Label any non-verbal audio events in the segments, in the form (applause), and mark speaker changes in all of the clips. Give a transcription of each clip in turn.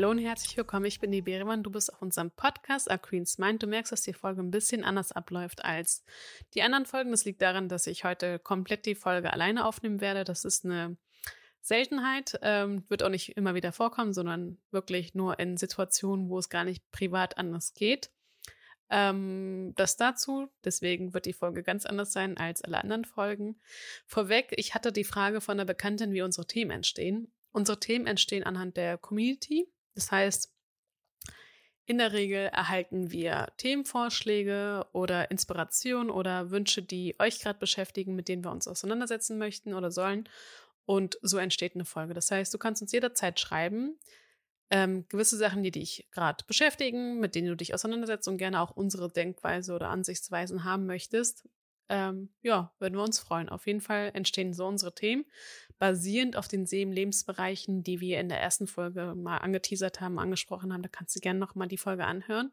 Speaker 1: Hallo und herzlich willkommen. Ich bin die Beremann. Du bist auf unserem Podcast A Queen's Mind. Du merkst, dass die Folge ein bisschen anders abläuft als die anderen Folgen. Das liegt daran, dass ich heute komplett die Folge alleine aufnehmen werde. Das ist eine Seltenheit. Ähm, wird auch nicht immer wieder vorkommen, sondern wirklich nur in Situationen, wo es gar nicht privat anders geht. Ähm, das dazu. Deswegen wird die Folge ganz anders sein als alle anderen Folgen. Vorweg, ich hatte die Frage von einer Bekannten, wie unsere Themen entstehen. Unsere Themen entstehen anhand der Community. Das heißt, in der Regel erhalten wir Themenvorschläge oder Inspiration oder Wünsche, die euch gerade beschäftigen, mit denen wir uns auseinandersetzen möchten oder sollen. Und so entsteht eine Folge. Das heißt, du kannst uns jederzeit schreiben, ähm, gewisse Sachen, die dich gerade beschäftigen, mit denen du dich auseinandersetzt und gerne auch unsere Denkweise oder Ansichtsweisen haben möchtest. Ähm, ja, würden wir uns freuen. Auf jeden Fall entstehen so unsere Themen basierend auf den sieben Lebensbereichen, die wir in der ersten Folge mal angeteasert haben, angesprochen haben. Da kannst du gerne noch mal die Folge anhören,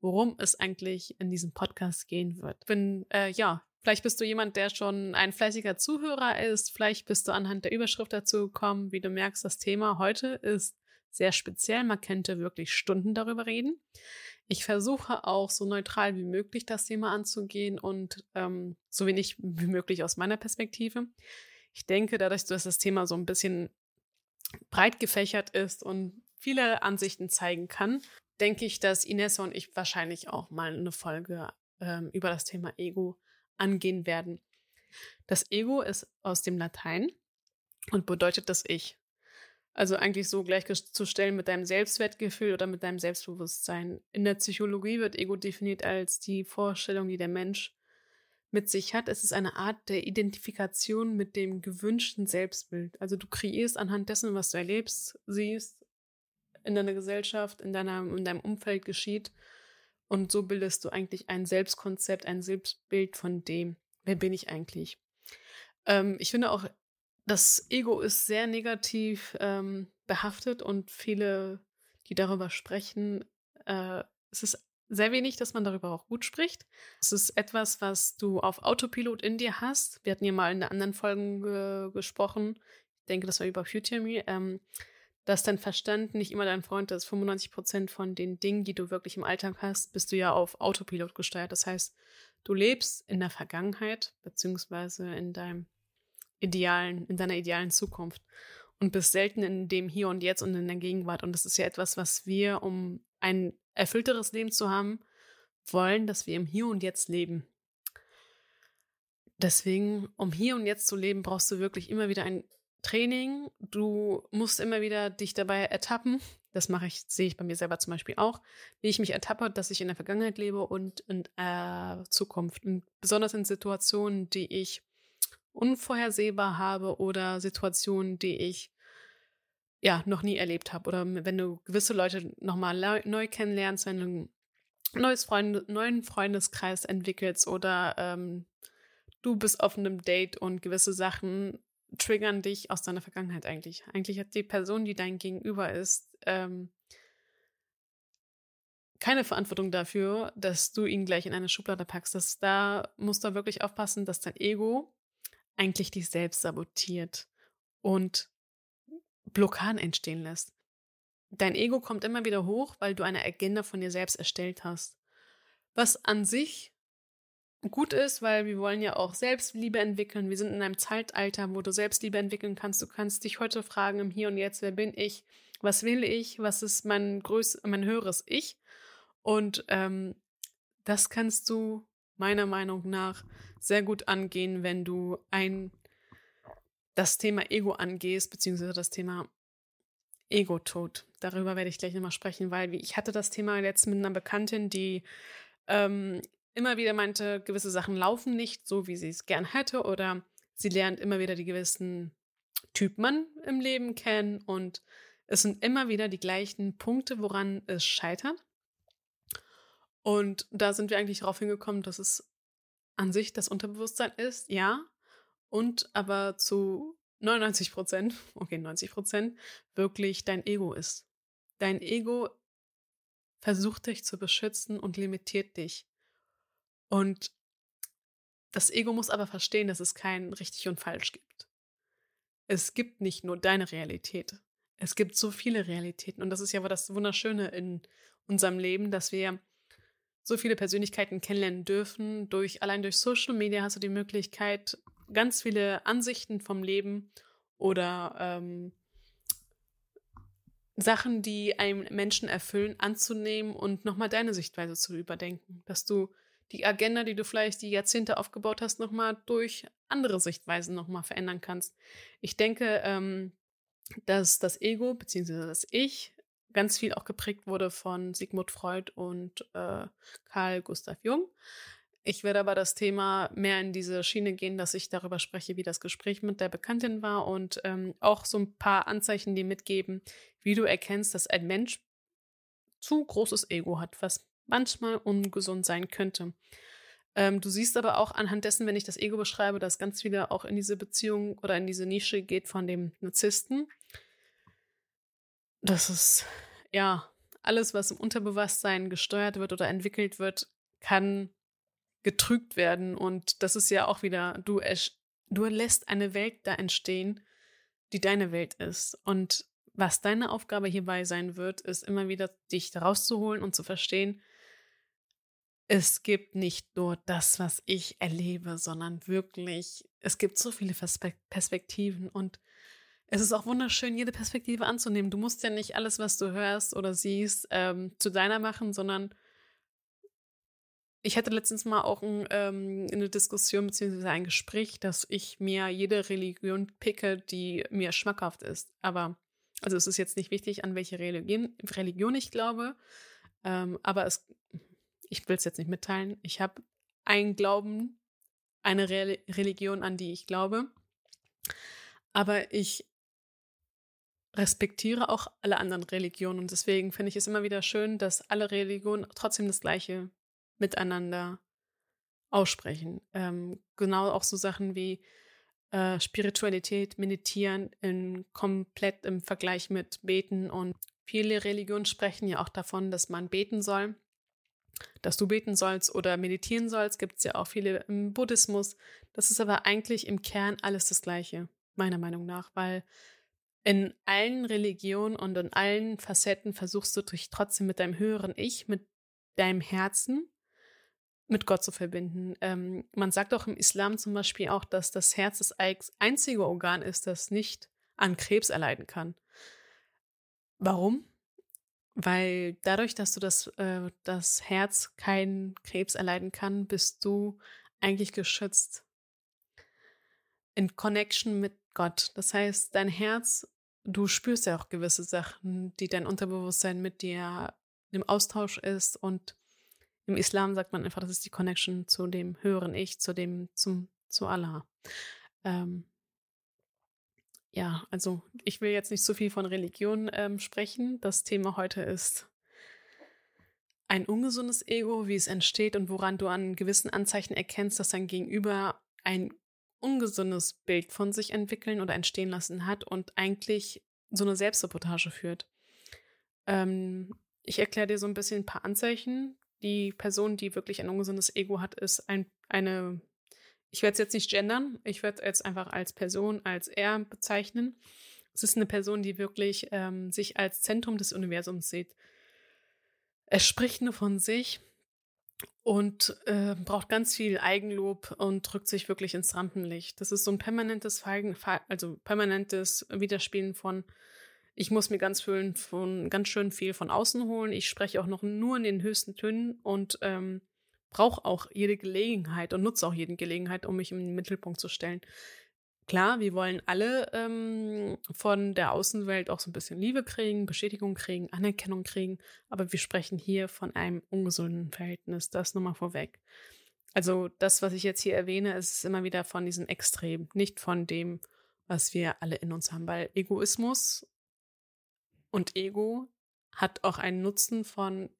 Speaker 1: worum es eigentlich in diesem Podcast gehen wird. Bin, äh, ja, vielleicht bist du jemand, der schon ein fleißiger Zuhörer ist. Vielleicht bist du anhand der Überschrift dazu gekommen. Wie du merkst, das Thema heute ist sehr speziell. Man könnte wirklich Stunden darüber reden. Ich versuche auch so neutral wie möglich das Thema anzugehen und ähm, so wenig (laughs) wie möglich aus meiner Perspektive ich denke, dadurch, dass das Thema so ein bisschen breit gefächert ist und viele Ansichten zeigen kann, denke ich, dass Inessa und ich wahrscheinlich auch mal eine Folge ähm, über das Thema Ego angehen werden. Das Ego ist aus dem Latein und bedeutet das Ich. Also eigentlich so gleichzustellen mit deinem Selbstwertgefühl oder mit deinem Selbstbewusstsein. In der Psychologie wird Ego definiert als die Vorstellung, die der Mensch mit sich hat. Es ist eine Art der Identifikation mit dem gewünschten Selbstbild. Also du kreierst anhand dessen, was du erlebst, siehst, in deiner Gesellschaft, in, deiner, in deinem Umfeld geschieht. Und so bildest du eigentlich ein Selbstkonzept, ein Selbstbild von dem, wer bin ich eigentlich. Ähm, ich finde auch, das Ego ist sehr negativ ähm, behaftet und viele, die darüber sprechen, äh, es ist sehr wenig, dass man darüber auch gut spricht. Es ist etwas, was du auf Autopilot in dir hast. Wir hatten ja mal in der anderen Folge ge gesprochen. Ich denke, das war über Future Me. Ähm, dass dein Verstand nicht immer dein Freund ist. 95 Prozent von den Dingen, die du wirklich im Alltag hast, bist du ja auf Autopilot gesteuert. Das heißt, du lebst in der Vergangenheit, beziehungsweise in deinem idealen, in deiner idealen Zukunft und bist selten in dem Hier und Jetzt und in der Gegenwart. Und das ist ja etwas, was wir, um ein erfüllteres Leben zu haben, wollen, dass wir im Hier und Jetzt leben. Deswegen, um hier und jetzt zu leben, brauchst du wirklich immer wieder ein Training. Du musst immer wieder dich dabei ertappen. Das mache ich, sehe ich bei mir selber zum Beispiel auch, wie ich mich ertappe, dass ich in der Vergangenheit lebe und in äh, Zukunft. Und besonders in Situationen, die ich unvorhersehbar habe oder Situationen, die ich ja, noch nie erlebt habe. Oder wenn du gewisse Leute nochmal neu kennenlernst, wenn du ein neues Freund, neuen Freundeskreis entwickelst oder ähm, du bist auf einem Date und gewisse Sachen triggern dich aus deiner Vergangenheit eigentlich. Eigentlich hat die Person, die dein Gegenüber ist, ähm, keine Verantwortung dafür, dass du ihn gleich in eine Schublade packst. Das, da musst du wirklich aufpassen, dass dein Ego eigentlich dich selbst sabotiert und Blockaden entstehen lässt. Dein Ego kommt immer wieder hoch, weil du eine Agenda von dir selbst erstellt hast. Was an sich gut ist, weil wir wollen ja auch Selbstliebe entwickeln. Wir sind in einem Zeitalter, wo du Selbstliebe entwickeln kannst. Du kannst dich heute fragen im Hier und Jetzt, wer bin ich? Was will ich? Was ist mein größ mein höheres Ich? Und ähm, das kannst du meiner Meinung nach sehr gut angehen, wenn du ein das Thema Ego angehst, beziehungsweise das Thema Ego-Tod. Darüber werde ich gleich nochmal sprechen, weil ich hatte das Thema jetzt mit einer Bekanntin, die ähm, immer wieder meinte, gewisse Sachen laufen nicht so, wie sie es gern hätte, oder sie lernt immer wieder die gewissen Typ Mann im Leben kennen und es sind immer wieder die gleichen Punkte, woran es scheitert. Und da sind wir eigentlich darauf hingekommen, dass es an sich das Unterbewusstsein ist, ja, und aber zu 99 Prozent, (laughs) okay, 90 Prozent, wirklich dein Ego ist. Dein Ego versucht dich zu beschützen und limitiert dich. Und das Ego muss aber verstehen, dass es kein richtig und falsch gibt. Es gibt nicht nur deine Realität. es gibt so viele Realitäten. Und das ist ja das Wunderschöne in unserem Leben, dass wir so viele Persönlichkeiten kennenlernen dürfen. Durch, allein durch Social Media hast du die Möglichkeit, ganz viele Ansichten vom Leben oder ähm, Sachen, die einem Menschen erfüllen, anzunehmen und nochmal deine Sichtweise zu überdenken. Dass du die Agenda, die du vielleicht die Jahrzehnte aufgebaut hast, nochmal durch andere Sichtweisen nochmal verändern kannst. Ich denke, ähm, dass das Ego bzw. das Ich ganz viel auch geprägt wurde von Sigmund Freud und äh, Carl Gustav Jung. Ich werde aber das Thema mehr in diese Schiene gehen, dass ich darüber spreche, wie das Gespräch mit der Bekanntin war und ähm, auch so ein paar Anzeichen, die mitgeben, wie du erkennst, dass ein Mensch zu großes Ego hat, was manchmal ungesund sein könnte. Ähm, du siehst aber auch anhand dessen, wenn ich das Ego beschreibe, dass ganz viele auch in diese Beziehung oder in diese Nische geht von dem Narzissten. Das ist, ja, alles, was im Unterbewusstsein gesteuert wird oder entwickelt wird, kann getrügt werden. Und das ist ja auch wieder, du, du lässt eine Welt da entstehen, die deine Welt ist. Und was deine Aufgabe hierbei sein wird, ist immer wieder dich rauszuholen und zu verstehen, es gibt nicht nur das, was ich erlebe, sondern wirklich, es gibt so viele Perspektiven und es ist auch wunderschön, jede Perspektive anzunehmen. Du musst ja nicht alles, was du hörst oder siehst, ähm, zu deiner machen, sondern ich hatte letztens mal auch ein, ähm, eine Diskussion bzw. ein Gespräch, dass ich mir jede Religion picke, die mir schmackhaft ist. Aber, also es ist jetzt nicht wichtig, an welche Religion, Religion ich glaube, ähm, aber es ich will es jetzt nicht mitteilen, ich habe einen Glauben, eine Re Religion, an die ich glaube, aber ich respektiere auch alle anderen Religionen und deswegen finde ich es immer wieder schön, dass alle Religionen trotzdem das Gleiche miteinander aussprechen. Ähm, genau auch so Sachen wie äh, Spiritualität, Meditieren in komplett im Vergleich mit Beten und viele Religionen sprechen ja auch davon, dass man beten soll dass du beten sollst oder meditieren sollst, gibt es ja auch viele im Buddhismus. Das ist aber eigentlich im Kern alles das Gleiche, meiner Meinung nach, weil in allen Religionen und in allen Facetten versuchst du dich trotzdem mit deinem höheren Ich, mit deinem Herzen, mit Gott zu verbinden. Ähm, man sagt auch im Islam zum Beispiel auch, dass das Herz das einzige Organ ist, das nicht an Krebs erleiden kann. Warum? Weil dadurch, dass du das, äh, das Herz keinen Krebs erleiden kann, bist du eigentlich geschützt. In Connection mit Gott. Das heißt, dein Herz, du spürst ja auch gewisse Sachen, die dein Unterbewusstsein mit dir im Austausch ist. Und im Islam sagt man einfach, das ist die Connection zu dem höheren Ich, zu dem, zum, zu Allah. Ähm, ja, also ich will jetzt nicht so viel von Religion ähm, sprechen. Das Thema heute ist ein ungesundes Ego, wie es entsteht und woran du an gewissen Anzeichen erkennst, dass dein Gegenüber ein ungesundes Bild von sich entwickeln oder entstehen lassen hat und eigentlich so eine Selbstsabotage führt. Ähm, ich erkläre dir so ein bisschen ein paar Anzeichen. Die Person, die wirklich ein ungesundes Ego hat, ist ein, eine ich werde es jetzt nicht gendern, ich werde es jetzt einfach als Person, als er bezeichnen. Es ist eine Person, die wirklich ähm, sich als Zentrum des Universums sieht. Er spricht nur von sich und äh, braucht ganz viel Eigenlob und drückt sich wirklich ins Rampenlicht. Das ist so ein permanentes Feigen, also permanentes Widerspielen von ich muss mir ganz schön, von, ganz schön viel von außen holen. Ich spreche auch noch nur in den höchsten Tönen und ähm, brauche auch jede Gelegenheit und nutze auch jede Gelegenheit, um mich im Mittelpunkt zu stellen. Klar, wir wollen alle ähm, von der Außenwelt auch so ein bisschen Liebe kriegen, Bestätigung kriegen, Anerkennung kriegen, aber wir sprechen hier von einem ungesunden Verhältnis, das nur mal vorweg. Also das, was ich jetzt hier erwähne, ist immer wieder von diesem Extrem, nicht von dem, was wir alle in uns haben, weil Egoismus und Ego hat auch einen Nutzen von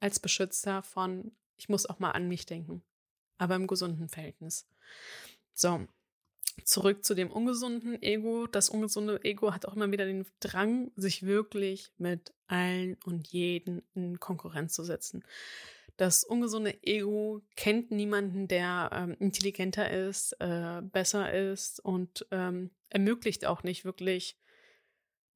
Speaker 1: als Beschützer von ich muss auch mal an mich denken, aber im gesunden Verhältnis. So, zurück zu dem ungesunden Ego. Das ungesunde Ego hat auch immer wieder den Drang, sich wirklich mit allen und jeden in Konkurrenz zu setzen. Das ungesunde Ego kennt niemanden, der ähm, intelligenter ist, äh, besser ist und ähm, ermöglicht auch nicht wirklich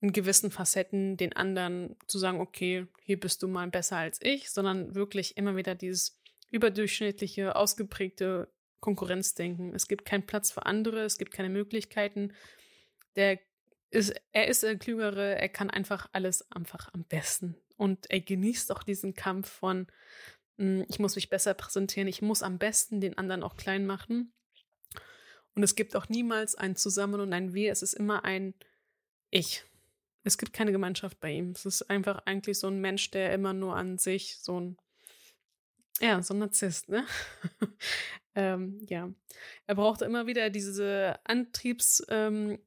Speaker 1: in gewissen Facetten den anderen zu sagen, okay, hier bist du mal besser als ich, sondern wirklich immer wieder dieses überdurchschnittliche, ausgeprägte Konkurrenzdenken. Es gibt keinen Platz für andere, es gibt keine Möglichkeiten. Der ist, er ist der Klügere, er kann einfach alles einfach am besten. Und er genießt auch diesen Kampf von, hm, ich muss mich besser präsentieren, ich muss am besten den anderen auch klein machen. Und es gibt auch niemals ein Zusammen und ein Wir, es ist immer ein Ich. Es gibt keine Gemeinschaft bei ihm. Es ist einfach eigentlich so ein Mensch, der immer nur an sich so ein, ja, so ein Narzisst, ne? (laughs) ähm, ja. Er braucht immer wieder diese Antriebs, ähm,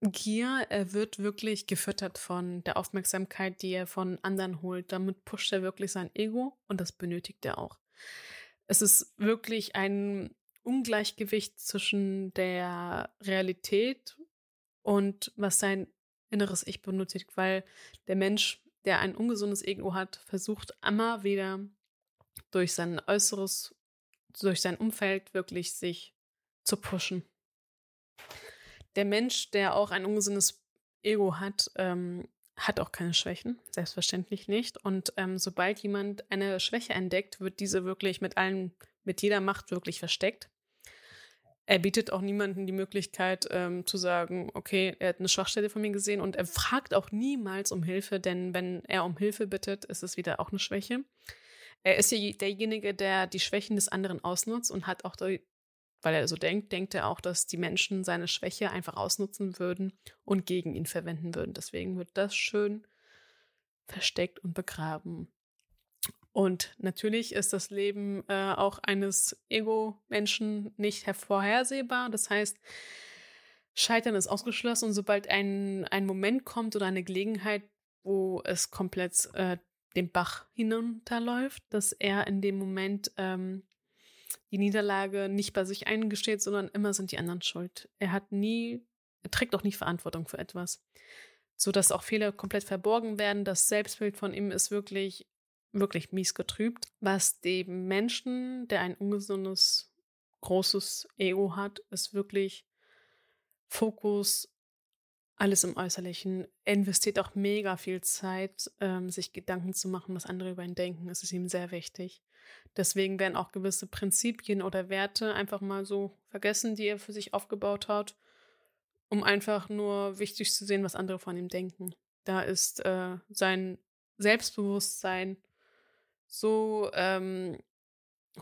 Speaker 1: er wird wirklich gefüttert von der Aufmerksamkeit, die er von anderen holt. Damit pusht er wirklich sein Ego und das benötigt er auch. Es ist wirklich ein Ungleichgewicht zwischen der Realität und was sein inneres Ich benötigt, weil der Mensch, der ein ungesundes Ego hat, versucht immer wieder durch sein Äußeres, durch sein Umfeld wirklich sich zu pushen. Der Mensch, der auch ein ungesundes Ego hat, ähm, hat auch keine Schwächen, selbstverständlich nicht. Und ähm, sobald jemand eine Schwäche entdeckt, wird diese wirklich mit allen, mit jeder Macht wirklich versteckt. Er bietet auch niemandem die Möglichkeit ähm, zu sagen, okay, er hat eine Schwachstelle von mir gesehen und er fragt auch niemals um Hilfe, denn wenn er um Hilfe bittet, ist es wieder auch eine Schwäche. Er ist ja derjenige, der die Schwächen des anderen ausnutzt und hat auch, weil er so denkt, denkt er auch, dass die Menschen seine Schwäche einfach ausnutzen würden und gegen ihn verwenden würden. Deswegen wird das schön versteckt und begraben. Und natürlich ist das Leben äh, auch eines Ego-Menschen nicht hervorhersehbar. Das heißt, Scheitern ist ausgeschlossen und sobald ein, ein Moment kommt oder eine Gelegenheit, wo es komplett äh, den Bach hinunterläuft, dass er in dem Moment ähm, die Niederlage nicht bei sich eingesteht, sondern immer sind die anderen schuld. Er hat nie, er trägt auch nie Verantwortung für etwas. So dass auch Fehler komplett verborgen werden. Das Selbstbild von ihm ist wirklich wirklich mies getrübt, was dem Menschen, der ein ungesundes, großes Ego hat, ist wirklich Fokus, alles im Äußerlichen. Er investiert auch mega viel Zeit, ähm, sich Gedanken zu machen, was andere über ihn denken. Es ist ihm sehr wichtig. Deswegen werden auch gewisse Prinzipien oder Werte einfach mal so vergessen, die er für sich aufgebaut hat, um einfach nur wichtig zu sehen, was andere von ihm denken. Da ist äh, sein Selbstbewusstsein so ähm,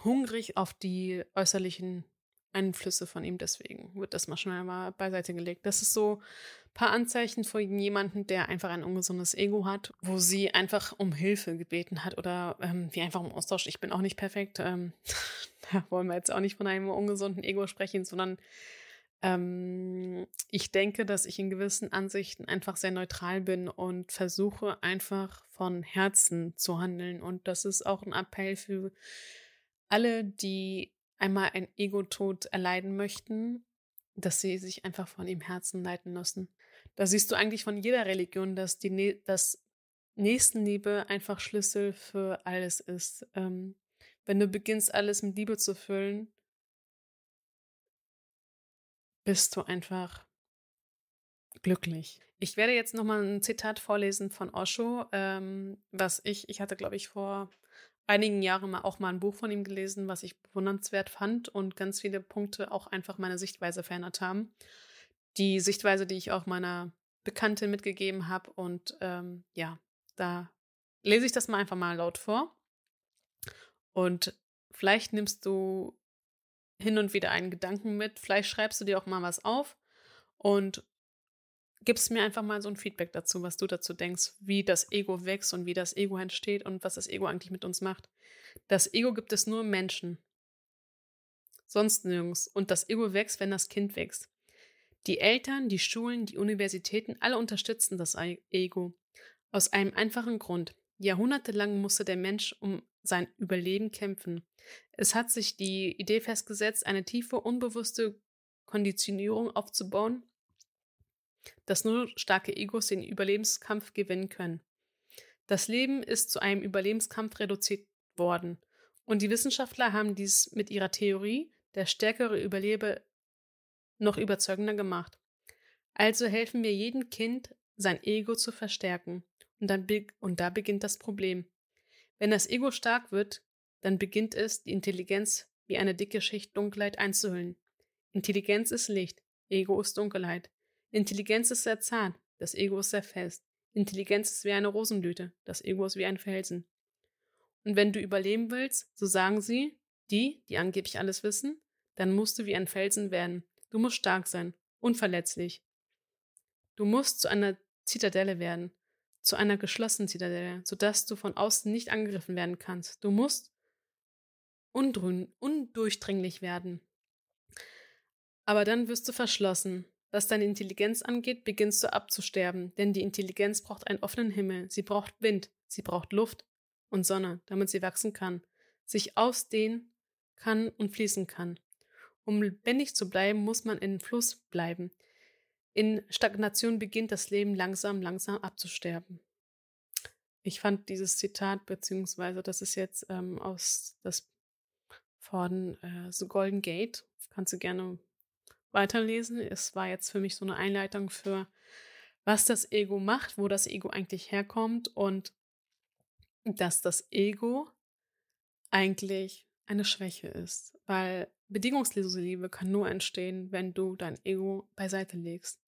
Speaker 1: hungrig auf die äußerlichen Einflüsse von ihm. Deswegen wird das mal schnell mal beiseite gelegt. Das ist so paar Anzeichen von jemandem, der einfach ein ungesundes Ego hat, wo sie einfach um Hilfe gebeten hat oder ähm, wie einfach im Austausch. Ich bin auch nicht perfekt. Ähm, (laughs) da wollen wir jetzt auch nicht von einem ungesunden Ego sprechen, sondern ähm, ich denke, dass ich in gewissen Ansichten einfach sehr neutral bin und versuche einfach von Herzen zu handeln. Und das ist auch ein Appell für alle, die einmal ein Ego-Tod erleiden möchten, dass sie sich einfach von ihm Herzen leiten lassen. Da siehst du eigentlich von jeder Religion, dass die dass Nächstenliebe einfach Schlüssel für alles ist. Ähm, wenn du beginnst, alles mit Liebe zu füllen, bist du einfach glücklich. Ich werde jetzt nochmal ein Zitat vorlesen von Osho, ähm, was ich, ich hatte, glaube ich, vor einigen Jahren mal auch mal ein Buch von ihm gelesen, was ich bewundernswert fand und ganz viele Punkte auch einfach meine Sichtweise verändert haben. Die Sichtweise, die ich auch meiner Bekanntin mitgegeben habe und ähm, ja, da lese ich das mal einfach mal laut vor. Und vielleicht nimmst du hin und wieder einen Gedanken mit. Vielleicht schreibst du dir auch mal was auf und gibst mir einfach mal so ein Feedback dazu, was du dazu denkst, wie das Ego wächst und wie das Ego entsteht und was das Ego eigentlich mit uns macht. Das Ego gibt es nur Menschen. Sonst nirgends. Und das Ego wächst, wenn das Kind wächst. Die Eltern, die Schulen, die Universitäten, alle unterstützen das Ego. Aus einem einfachen Grund. Jahrhundertelang musste der Mensch um sein Überleben kämpfen. Es hat sich die Idee festgesetzt, eine tiefe, unbewusste Konditionierung aufzubauen, dass nur starke Egos den Überlebenskampf gewinnen können. Das Leben ist zu einem Überlebenskampf reduziert worden. Und die Wissenschaftler haben dies mit ihrer Theorie, der stärkere überlebe, noch überzeugender gemacht. Also helfen wir jedem Kind, sein Ego zu verstärken. Und, dann und da beginnt das Problem. Wenn das Ego stark wird, dann beginnt es, die Intelligenz wie eine dicke Schicht Dunkelheit einzuhüllen. Intelligenz ist Licht, Ego ist Dunkelheit. Intelligenz ist sehr zart, das Ego ist sehr fest. Intelligenz ist wie eine Rosenblüte, das Ego ist wie ein Felsen. Und wenn du überleben willst, so sagen sie, die, die angeblich alles wissen, dann musst du wie ein Felsen werden. Du musst stark sein, unverletzlich. Du musst zu einer Zitadelle werden, zu einer geschlossenen Zitadelle, sodass du von außen nicht angegriffen werden kannst. Du musst undurchdringlich werden. Aber dann wirst du verschlossen. Was deine Intelligenz angeht, beginnst du abzusterben, denn die Intelligenz braucht einen offenen Himmel, sie braucht Wind, sie braucht Luft und Sonne, damit sie wachsen kann, sich ausdehnen kann und fließen kann. Um lebendig zu bleiben, muss man in Fluss bleiben. In Stagnation beginnt das Leben langsam, langsam abzusterben. Ich fand dieses Zitat, beziehungsweise das ist jetzt ähm, aus das von äh, The Golden Gate, kannst du gerne weiterlesen. Es war jetzt für mich so eine Einleitung für, was das Ego macht, wo das Ego eigentlich herkommt und dass das Ego eigentlich eine Schwäche ist, weil bedingungslose Liebe kann nur entstehen, wenn du dein Ego beiseite legst.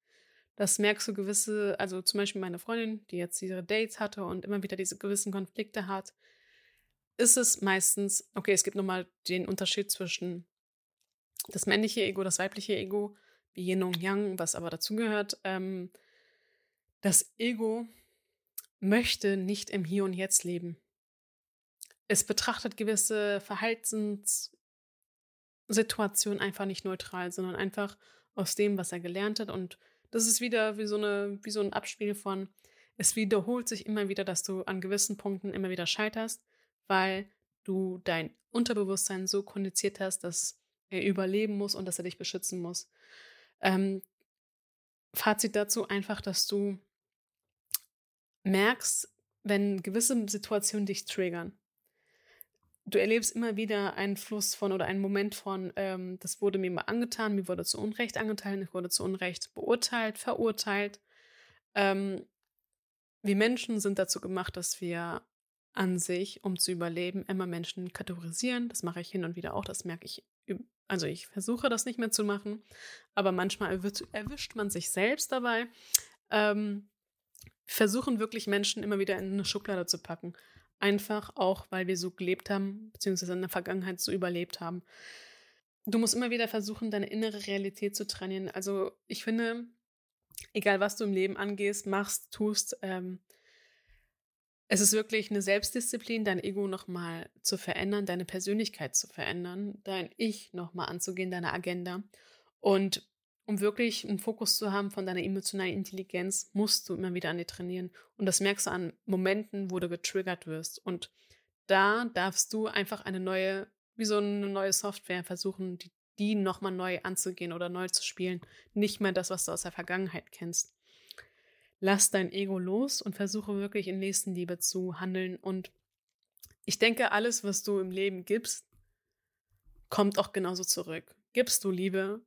Speaker 1: Das merkst du gewisse, also zum Beispiel meine Freundin, die jetzt ihre Dates hatte und immer wieder diese gewissen Konflikte hat, ist es meistens, okay, es gibt nochmal den Unterschied zwischen das männliche Ego, das weibliche Ego, wie Yin und Yang, was aber dazugehört. Ähm, das Ego möchte nicht im Hier und Jetzt leben. Es betrachtet gewisse Verhaltenssituationen einfach nicht neutral, sondern einfach aus dem, was er gelernt hat. Und das ist wieder wie so, eine, wie so ein Abspiel von, es wiederholt sich immer wieder, dass du an gewissen Punkten immer wieder scheiterst, weil du dein Unterbewusstsein so kondiziert hast, dass er überleben muss und dass er dich beschützen muss. Ähm, Fazit dazu einfach, dass du merkst, wenn gewisse Situationen dich triggern. Du erlebst immer wieder einen Fluss von oder einen Moment von, ähm, das wurde mir mal angetan, mir wurde zu Unrecht angetan, ich wurde zu Unrecht beurteilt, verurteilt. Ähm, wir Menschen sind dazu gemacht, dass wir an sich, um zu überleben, immer Menschen kategorisieren. Das mache ich hin und wieder auch, das merke ich also ich versuche das nicht mehr zu machen, aber manchmal erwischt man sich selbst dabei. Ähm, versuchen wirklich Menschen immer wieder in eine Schublade zu packen. Einfach auch, weil wir so gelebt haben, beziehungsweise in der Vergangenheit so überlebt haben. Du musst immer wieder versuchen, deine innere Realität zu trainieren. Also ich finde, egal was du im Leben angehst, machst, tust, ähm, es ist wirklich eine Selbstdisziplin, dein Ego nochmal zu verändern, deine Persönlichkeit zu verändern, dein Ich nochmal anzugehen, deine Agenda. Und um wirklich einen Fokus zu haben von deiner emotionalen Intelligenz, musst du immer wieder an dir trainieren. Und das merkst du an Momenten, wo du getriggert wirst. Und da darfst du einfach eine neue, wie so eine neue Software versuchen, die, die nochmal neu anzugehen oder neu zu spielen. Nicht mehr das, was du aus der Vergangenheit kennst lass dein Ego los und versuche wirklich in Nächstenliebe zu handeln. Und ich denke, alles, was du im Leben gibst, kommt auch genauso zurück. Gibst du Liebe,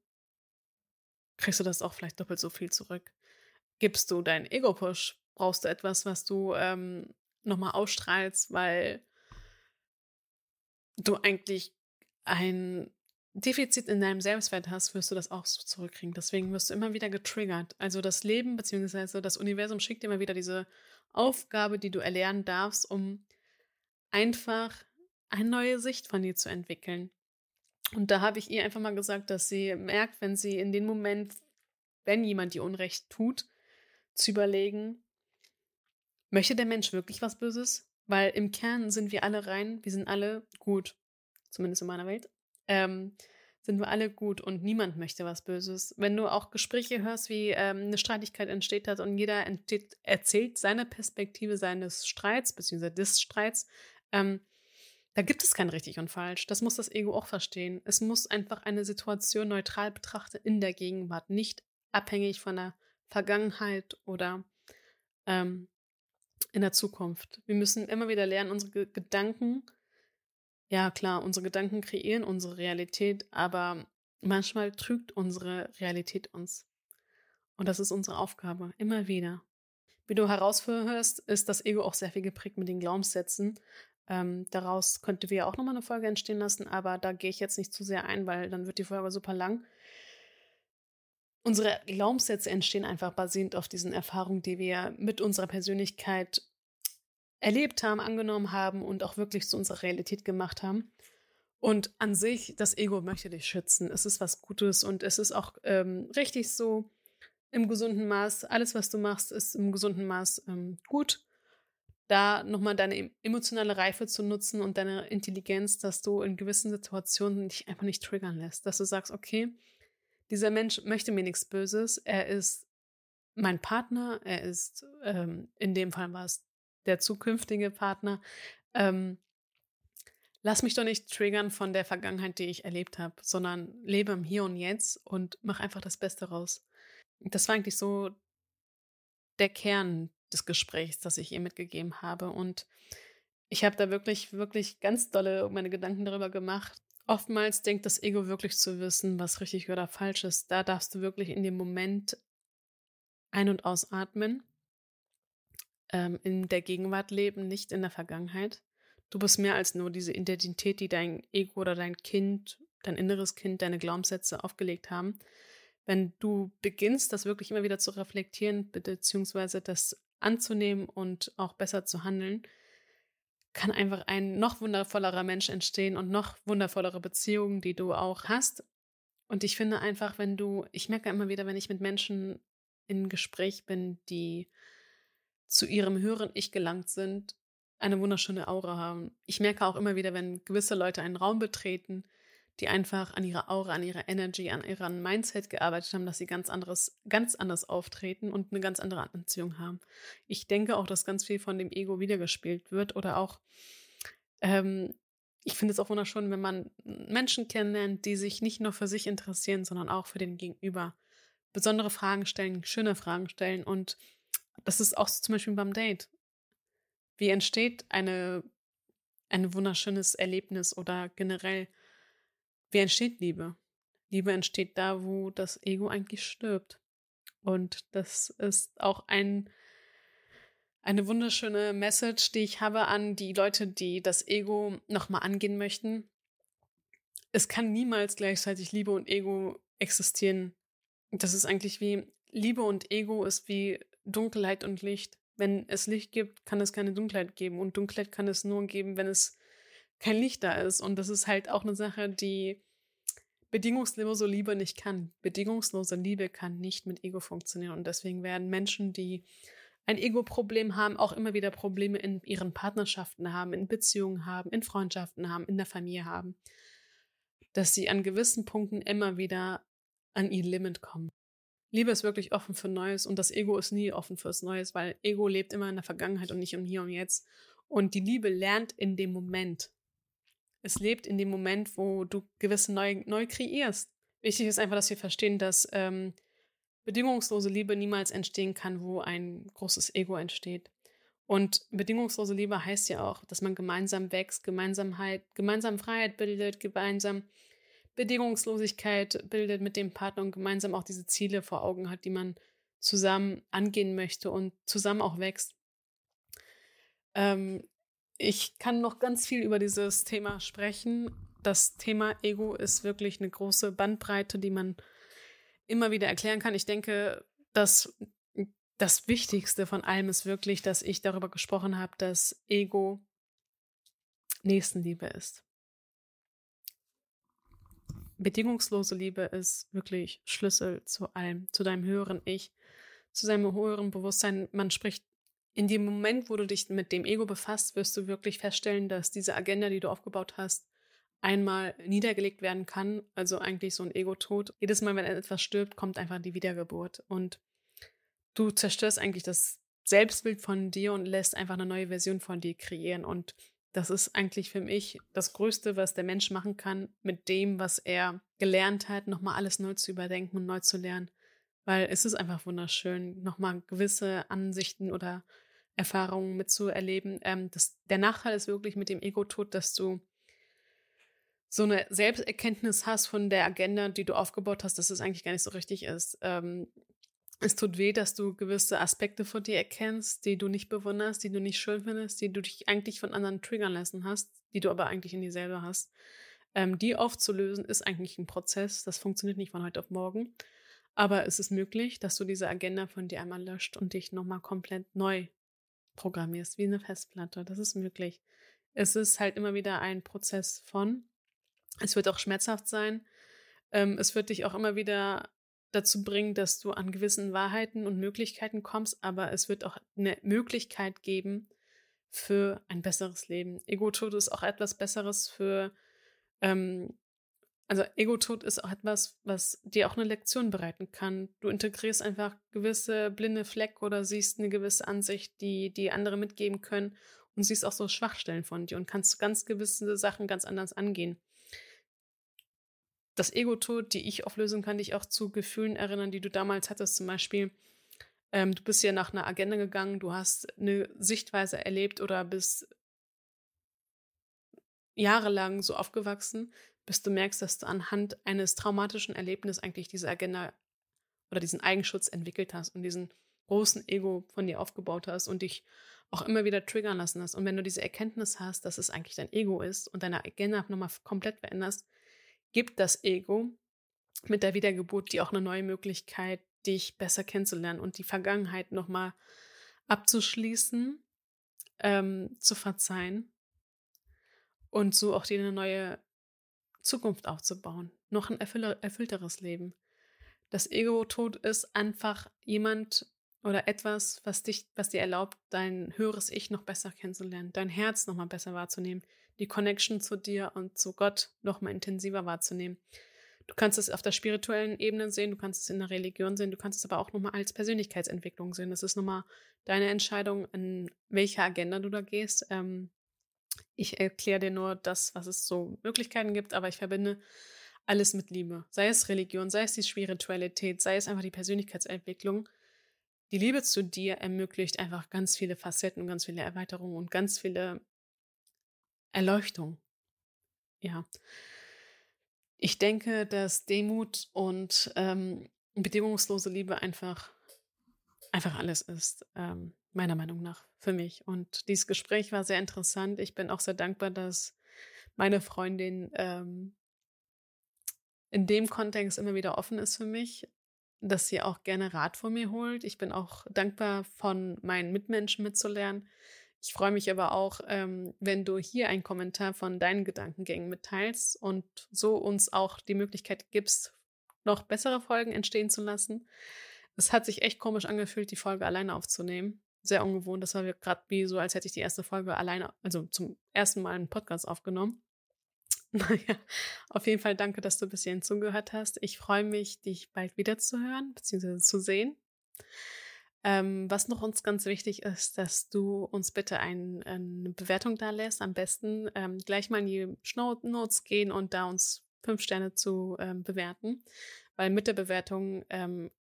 Speaker 1: kriegst du das auch vielleicht doppelt so viel zurück. Gibst du deinen Ego-Push, brauchst du etwas, was du ähm, nochmal ausstrahlst, weil du eigentlich ein Defizit in deinem Selbstwert hast, wirst du das auch so zurückkriegen. Deswegen wirst du immer wieder getriggert. Also das Leben bzw. das Universum schickt dir immer wieder diese Aufgabe, die du erlernen darfst, um einfach eine neue Sicht von dir zu entwickeln. Und da habe ich ihr einfach mal gesagt, dass sie merkt, wenn sie in dem Moment, wenn jemand dir Unrecht tut, zu überlegen, möchte der Mensch wirklich was Böses? Weil im Kern sind wir alle rein, wir sind alle gut, zumindest in meiner Welt ähm, sind wir alle gut und niemand möchte was Böses. Wenn du auch Gespräche hörst, wie ähm, eine Streitigkeit entsteht hat und jeder entsteht, erzählt seine Perspektive seines Streits, beziehungsweise des Streits, ähm, da gibt es kein richtig und falsch. Das muss das Ego auch verstehen. Es muss einfach eine Situation neutral betrachten in der Gegenwart, nicht abhängig von der Vergangenheit oder ähm, in der Zukunft. Wir müssen immer wieder lernen, unsere Gedanken ja, klar, unsere Gedanken kreieren unsere Realität, aber manchmal trügt unsere Realität uns. Und das ist unsere Aufgabe, immer wieder. Wie du heraushörst, ist das Ego auch sehr viel geprägt mit den Glaubenssätzen. Ähm, daraus könnte wir auch nochmal eine Folge entstehen lassen, aber da gehe ich jetzt nicht zu sehr ein, weil dann wird die Folge super lang. Unsere Glaubenssätze entstehen einfach basierend auf diesen Erfahrungen, die wir mit unserer Persönlichkeit erlebt haben, angenommen haben und auch wirklich zu unserer Realität gemacht haben. Und an sich, das Ego möchte dich schützen. Es ist was Gutes und es ist auch ähm, richtig so im gesunden Maß. Alles, was du machst, ist im gesunden Maß ähm, gut. Da nochmal deine emotionale Reife zu nutzen und deine Intelligenz, dass du in gewissen Situationen dich einfach nicht triggern lässt. Dass du sagst, okay, dieser Mensch möchte mir nichts Böses. Er ist mein Partner. Er ist, ähm, in dem Fall war es der zukünftige Partner. Ähm, lass mich doch nicht triggern von der Vergangenheit, die ich erlebt habe, sondern lebe im Hier und Jetzt und mach einfach das Beste raus. Das war eigentlich so der Kern des Gesprächs, das ich ihr mitgegeben habe. Und ich habe da wirklich, wirklich ganz dolle meine Gedanken darüber gemacht. Oftmals denkt das Ego wirklich zu wissen, was richtig oder falsch ist. Da darfst du wirklich in dem Moment ein- und ausatmen ähm, in der Gegenwart leben, nicht in der Vergangenheit. Du bist mehr als nur diese Identität, die dein Ego oder dein Kind, dein inneres Kind, deine Glaubenssätze aufgelegt haben. Wenn du beginnst, das wirklich immer wieder zu reflektieren, beziehungsweise das anzunehmen und auch besser zu handeln, kann einfach ein noch wundervollerer Mensch entstehen und noch wundervollere Beziehungen, die du auch hast. Und ich finde einfach, wenn du, ich merke immer wieder, wenn ich mit Menschen in Gespräch bin, die zu ihrem höheren Ich gelangt sind, eine wunderschöne Aura haben. Ich merke auch immer wieder, wenn gewisse Leute einen Raum betreten, die einfach an ihrer Aura, an ihrer Energy, an ihrem Mindset gearbeitet haben, dass sie ganz anderes, ganz anders auftreten und eine ganz andere Anziehung haben. Ich denke auch, dass ganz viel von dem Ego wiedergespielt wird oder auch, ähm, ich finde es auch wunderschön, wenn man Menschen kennenlernt, die sich nicht nur für sich interessieren, sondern auch für den Gegenüber. Besondere Fragen stellen, schöne Fragen stellen und das ist auch zum Beispiel beim Date. Wie entsteht eine, ein wunderschönes Erlebnis oder generell, wie entsteht Liebe? Liebe entsteht da, wo das Ego eigentlich stirbt. Und das ist auch ein, eine wunderschöne Message, die ich habe an die Leute, die das Ego nochmal angehen möchten. Es kann niemals gleichzeitig Liebe und Ego existieren. Das ist eigentlich wie Liebe und Ego ist wie Dunkelheit und Licht. Wenn es Licht gibt, kann es keine Dunkelheit geben. Und Dunkelheit kann es nur geben, wenn es kein Licht da ist. Und das ist halt auch eine Sache, die bedingungslose Liebe nicht kann. Bedingungslose Liebe kann nicht mit Ego funktionieren. Und deswegen werden Menschen, die ein Ego-Problem haben, auch immer wieder Probleme in ihren Partnerschaften haben, in Beziehungen haben, in Freundschaften haben, in der Familie haben. Dass sie an gewissen Punkten immer wieder an ihr Limit kommen. Liebe ist wirklich offen für Neues und das Ego ist nie offen fürs Neues, weil Ego lebt immer in der Vergangenheit und nicht im Hier und Jetzt. Und die Liebe lernt in dem Moment. Es lebt in dem Moment, wo du gewisse neu, neu kreierst. Wichtig ist einfach, dass wir verstehen, dass ähm, bedingungslose Liebe niemals entstehen kann, wo ein großes Ego entsteht. Und bedingungslose Liebe heißt ja auch, dass man gemeinsam wächst, gemeinsam Freiheit bildet, gemeinsam Bedingungslosigkeit bildet mit dem Partner und gemeinsam auch diese Ziele vor Augen hat, die man zusammen angehen möchte und zusammen auch wächst. Ähm, ich kann noch ganz viel über dieses Thema sprechen. Das Thema Ego ist wirklich eine große Bandbreite, die man immer wieder erklären kann. Ich denke, dass das Wichtigste von allem ist wirklich, dass ich darüber gesprochen habe, dass Ego Nächstenliebe ist bedingungslose Liebe ist wirklich Schlüssel zu allem, zu deinem höheren Ich, zu seinem höheren Bewusstsein. Man spricht in dem Moment, wo du dich mit dem Ego befasst, wirst du wirklich feststellen, dass diese Agenda, die du aufgebaut hast, einmal niedergelegt werden kann. Also eigentlich so ein Ego-Tod. Jedes Mal, wenn etwas stirbt, kommt einfach die Wiedergeburt. Und du zerstörst eigentlich das Selbstbild von dir und lässt einfach eine neue Version von dir kreieren. Und das ist eigentlich für mich das Größte, was der Mensch machen kann, mit dem, was er gelernt hat, nochmal alles neu zu überdenken und neu zu lernen. Weil es ist einfach wunderschön, nochmal gewisse Ansichten oder Erfahrungen mitzuerleben. Ähm, das, der Nachteil ist wirklich mit dem Ego-Tod, dass du so eine Selbsterkenntnis hast von der Agenda, die du aufgebaut hast, dass es eigentlich gar nicht so richtig ist. Ähm, Es tut weh, dass du gewisse Aspekte von dir erkennst, die du nicht bewunderst, die du nicht schön findest, die du dich eigentlich von anderen triggern lassen hast, die du aber eigentlich in dir selber hast. Ähm, die aufzulösen ist eigentlich ein Prozess. Das funktioniert nicht von heute auf morgen. Aber es ist möglich, dass du diese Agenda von dir einmal löscht und dich nochmal komplett neu programmierst, wie eine Festplatte. Das ist möglich. Es ist halt immer wieder ein Prozess von. Es wird auch schmerzhaft sein. Ähm, es wird dich auch immer wieder dazu bringen, dass du an gewissen Wahrheiten und Möglichkeiten kommst, aber es wird auch eine Möglichkeit geben für ein besseres Leben. Ego-Tod ist auch etwas Besseres für, ähm, also Ego-Tod ist auch etwas, was dir auch eine Lektion bereiten kann. Du integrierst einfach gewisse blinde Fleck oder siehst eine gewisse Ansicht, die die andere mitgeben können und siehst auch so Schwachstellen von dir und kannst ganz gewisse Sachen ganz anders angehen das Ego-Tod, die ich auflösen kann, dich auch zu Gefühlen erinnern, die du damals hattest. Zum Beispiel, ähm, du bist ja nach einer Agenda gegangen, du hast eine Sichtweise erlebt oder bist jahrelang so aufgewachsen, bis du merkst, dass du anhand eines traumatischen Erlebnisses eigentlich diese Agenda oder diesen Eigenschutz entwickelt hast und diesen großen Ego von dir aufgebaut hast und dich auch immer wieder triggern lassen hast. Und wenn du diese Erkenntnis hast, dass es eigentlich dein Ego ist und deine Agenda nochmal komplett veränderst, gibt das Ego mit der Wiedergeburt dir auch eine neue Möglichkeit, dich besser kennenzulernen und die Vergangenheit nochmal abzuschließen, ähm, zu verzeihen und so auch dir eine neue Zukunft aufzubauen. Noch ein erfüllteres Leben. Das Ego-Tod ist einfach jemand oder etwas, was dich, was dir erlaubt, dein höheres Ich noch besser kennenzulernen, dein Herz nochmal besser wahrzunehmen, die Connection zu dir und zu Gott noch mal intensiver wahrzunehmen. Du kannst es auf der spirituellen Ebene sehen, du kannst es in der Religion sehen, du kannst es aber auch nochmal als Persönlichkeitsentwicklung sehen. Das ist nochmal deine Entscheidung, in welche Agenda du da gehst. Ähm, ich erkläre dir nur das, was es so Möglichkeiten gibt, aber ich verbinde alles mit Liebe. Sei es Religion, sei es die Spiritualität, sei es einfach die Persönlichkeitsentwicklung. Die Liebe zu dir ermöglicht einfach ganz viele Facetten, ganz viele Erweiterungen und ganz viele Erleuchtung. Ja. Ich denke, dass Demut und ähm, bedingungslose Liebe einfach, einfach alles ist, ähm, meiner Meinung nach, für mich. Und dieses Gespräch war sehr interessant. Ich bin auch sehr dankbar, dass meine Freundin ähm, in dem Kontext immer wieder offen ist für mich, dass sie auch gerne Rat von mir holt. Ich bin auch dankbar, von meinen Mitmenschen mitzulernen, ich freue mich aber auch, ähm, wenn du hier einen Kommentar von deinen Gedankengängen mitteilst und so uns auch die Möglichkeit gibst, noch bessere Folgen entstehen zu lassen. Es hat sich echt komisch angefühlt, die Folge alleine aufzunehmen. Sehr ungewohnt. Das war gerade wie so, als hätte ich die erste Folge alleine, also zum ersten Mal einen Podcast aufgenommen. (laughs) Naja, auf jeden Fall danke, dass du bis hierhin zugehört hast. Ich freue mich, dich bald wieder zu hören bzw. zu sehen. Ähm, was noch uns ganz wichtig ist, dass du uns bitte ein, eine Bewertung da lässt. Am besten ähm, gleich mal in die Show Notes gehen und da uns fünf Sterne zu ähm, bewerten. Weil mit der Bewertung ähm,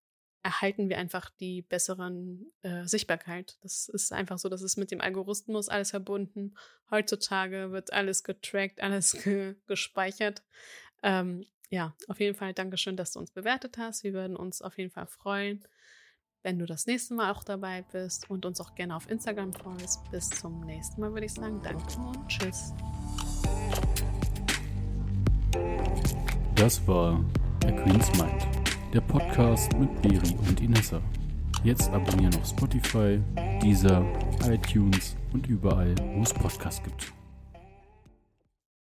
Speaker 1: erhalten wir einfach die besseren äh, Sichtbarkeit. Das ist einfach so, das ist mit dem Algorithmus alles verbunden. Heutzutage wird alles getrackt, (laughs) alles ge gespeichert. Ähm, ja, auf jeden Fall Dankeschön, dass du uns bewertet hast. Wir würden uns auf jeden Fall freuen wenn du das nächste Mal auch dabei bist und uns auch gerne auf Instagram folgst. Bis zum nächsten Mal würde ich sagen, danke und tschüss.
Speaker 2: Das war A Queen's Mind, der Podcast mit Beri und Inessa. Jetzt abonnieren auf Spotify, Deezer, iTunes und überall, wo es Podcasts gibt.